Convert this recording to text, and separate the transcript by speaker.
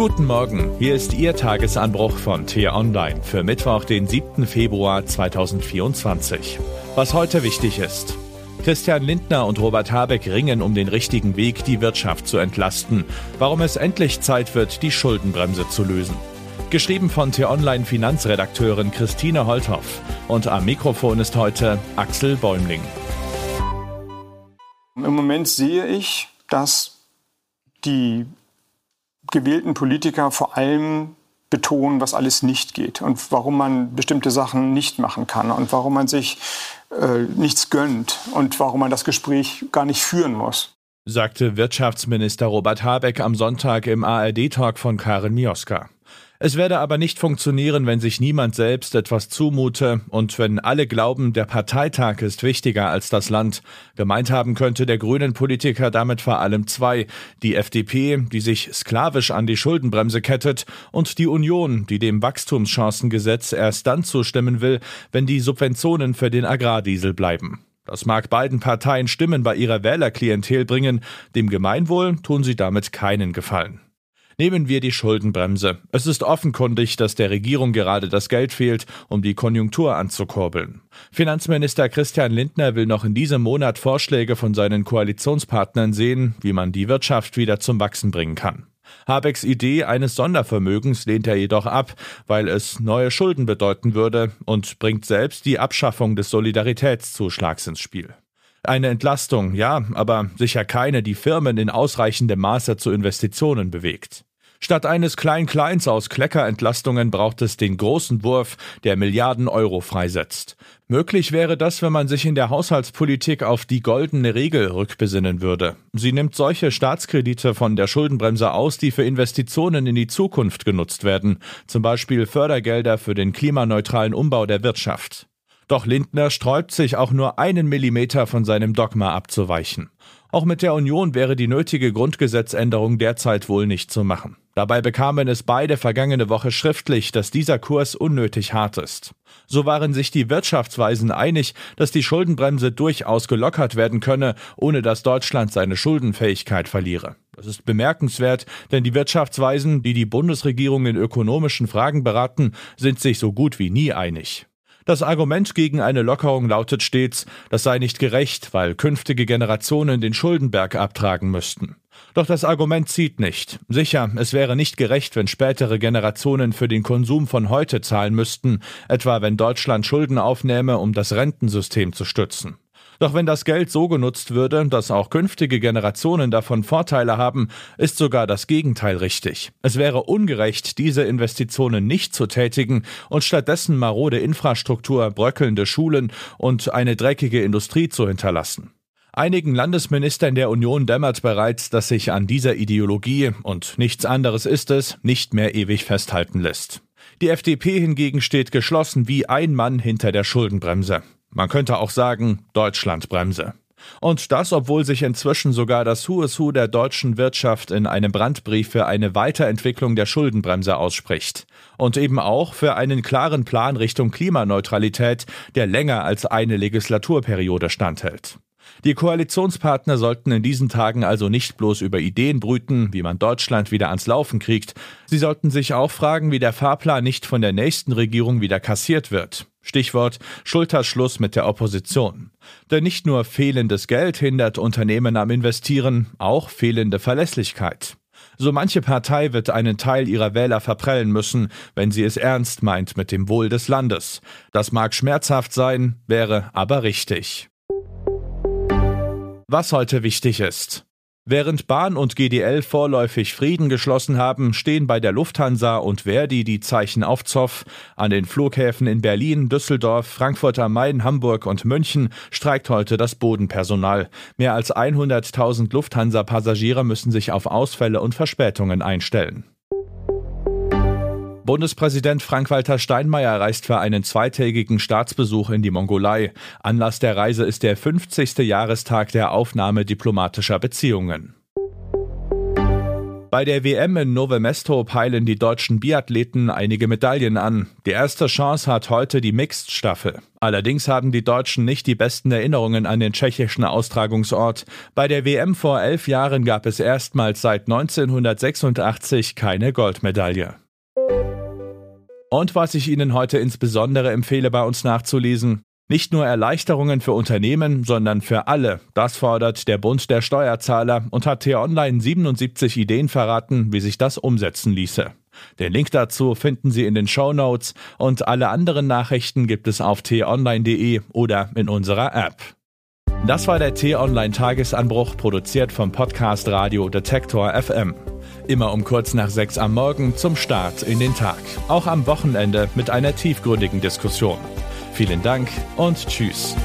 Speaker 1: Guten Morgen, hier ist Ihr Tagesanbruch von T-Online für Mittwoch, den 7. Februar 2024. Was heute wichtig ist. Christian Lindner und Robert Habeck ringen um den richtigen Weg, die Wirtschaft zu entlasten. Warum es endlich Zeit wird, die Schuldenbremse zu lösen. Geschrieben von T-Online Finanzredakteurin Christine Holthoff. Und am Mikrofon ist heute Axel Bäumling.
Speaker 2: Im Moment sehe ich, dass die gewählten Politiker vor allem betonen, was alles nicht geht und warum man bestimmte Sachen nicht machen kann und warum man sich äh, nichts gönnt und warum man das Gespräch gar nicht führen muss.
Speaker 1: Sagte Wirtschaftsminister Robert Habeck am Sonntag im ARD-Talk von Karin Mioska. Es werde aber nicht funktionieren, wenn sich niemand selbst etwas zumute und wenn alle glauben, der Parteitag ist wichtiger als das Land. Gemeint haben könnte der grünen Politiker damit vor allem zwei. Die FDP, die sich sklavisch an die Schuldenbremse kettet, und die Union, die dem Wachstumschancengesetz erst dann zustimmen will, wenn die Subventionen für den Agrardiesel bleiben. Das mag beiden Parteien Stimmen bei ihrer Wählerklientel bringen, dem Gemeinwohl tun sie damit keinen Gefallen. Nehmen wir die Schuldenbremse. Es ist offenkundig, dass der Regierung gerade das Geld fehlt, um die Konjunktur anzukurbeln. Finanzminister Christian Lindner will noch in diesem Monat Vorschläge von seinen Koalitionspartnern sehen, wie man die Wirtschaft wieder zum Wachsen bringen kann. Habecks Idee eines Sondervermögens lehnt er jedoch ab, weil es neue Schulden bedeuten würde und bringt selbst die Abschaffung des Solidaritätszuschlags ins Spiel. Eine Entlastung, ja, aber sicher keine, die Firmen in ausreichendem Maße zu Investitionen bewegt. Statt eines Klein-Kleins aus Kleckerentlastungen braucht es den großen Wurf, der Milliarden Euro freisetzt. Möglich wäre das, wenn man sich in der Haushaltspolitik auf die goldene Regel rückbesinnen würde. Sie nimmt solche Staatskredite von der Schuldenbremse aus, die für Investitionen in die Zukunft genutzt werden, zum Beispiel Fördergelder für den klimaneutralen Umbau der Wirtschaft. Doch Lindner sträubt sich auch nur einen Millimeter von seinem Dogma abzuweichen. Auch mit der Union wäre die nötige Grundgesetzänderung derzeit wohl nicht zu machen. Dabei bekamen es beide vergangene Woche schriftlich, dass dieser Kurs unnötig hart ist. So waren sich die Wirtschaftsweisen einig, dass die Schuldenbremse durchaus gelockert werden könne, ohne dass Deutschland seine Schuldenfähigkeit verliere. Das ist bemerkenswert, denn die Wirtschaftsweisen, die die Bundesregierung in ökonomischen Fragen beraten, sind sich so gut wie nie einig. Das Argument gegen eine Lockerung lautet stets, das sei nicht gerecht, weil künftige Generationen den Schuldenberg abtragen müssten. Doch das Argument zieht nicht. Sicher, es wäre nicht gerecht, wenn spätere Generationen für den Konsum von heute zahlen müssten, etwa wenn Deutschland Schulden aufnähme, um das Rentensystem zu stützen. Doch wenn das Geld so genutzt würde, dass auch künftige Generationen davon Vorteile haben, ist sogar das Gegenteil richtig. Es wäre ungerecht, diese Investitionen nicht zu tätigen und stattdessen marode Infrastruktur, bröckelnde Schulen und eine dreckige Industrie zu hinterlassen. Einigen Landesministern der Union dämmert bereits, dass sich an dieser Ideologie, und nichts anderes ist es, nicht mehr ewig festhalten lässt. Die FDP hingegen steht geschlossen wie ein Mann hinter der Schuldenbremse. Man könnte auch sagen Deutschlandbremse. Und das, obwohl sich inzwischen sogar das Who is Who der deutschen Wirtschaft in einem Brandbrief für eine Weiterentwicklung der Schuldenbremse ausspricht. Und eben auch für einen klaren Plan Richtung Klimaneutralität, der länger als eine Legislaturperiode standhält. Die Koalitionspartner sollten in diesen Tagen also nicht bloß über Ideen brüten, wie man Deutschland wieder ans Laufen kriegt, sie sollten sich auch fragen, wie der Fahrplan nicht von der nächsten Regierung wieder kassiert wird. Stichwort Schulterschluss mit der Opposition. Denn nicht nur fehlendes Geld hindert Unternehmen am Investieren, auch fehlende Verlässlichkeit. So manche Partei wird einen Teil ihrer Wähler verprellen müssen, wenn sie es ernst meint mit dem Wohl des Landes. Das mag schmerzhaft sein, wäre aber richtig. Was heute wichtig ist. Während Bahn und GDL vorläufig Frieden geschlossen haben, stehen bei der Lufthansa und Verdi die Zeichen auf Zoff. An den Flughäfen in Berlin, Düsseldorf, Frankfurt am Main, Hamburg und München streikt heute das Bodenpersonal. Mehr als 100.000 Lufthansa-Passagiere müssen sich auf Ausfälle und Verspätungen einstellen. Bundespräsident Frank-Walter Steinmeier reist für einen zweitägigen Staatsbesuch in die Mongolei. Anlass der Reise ist der 50. Jahrestag der Aufnahme diplomatischer Beziehungen. Bei der WM in Nove Mesto peilen die deutschen Biathleten einige Medaillen an. Die erste Chance hat heute die Mixed-Staffel. Allerdings haben die Deutschen nicht die besten Erinnerungen an den tschechischen Austragungsort. Bei der WM vor elf Jahren gab es erstmals seit 1986 keine Goldmedaille. Und was ich Ihnen heute insbesondere empfehle, bei uns nachzulesen, nicht nur Erleichterungen für Unternehmen, sondern für alle. Das fordert der Bund der Steuerzahler und hat T-Online 77 Ideen verraten, wie sich das umsetzen ließe. Den Link dazu finden Sie in den Show Notes und alle anderen Nachrichten gibt es auf t-online.de oder in unserer App. Das war der T-Online Tagesanbruch, produziert vom Podcast Radio Detektor FM. Immer um kurz nach sechs am Morgen zum Start in den Tag. Auch am Wochenende mit einer tiefgründigen Diskussion. Vielen Dank und Tschüss.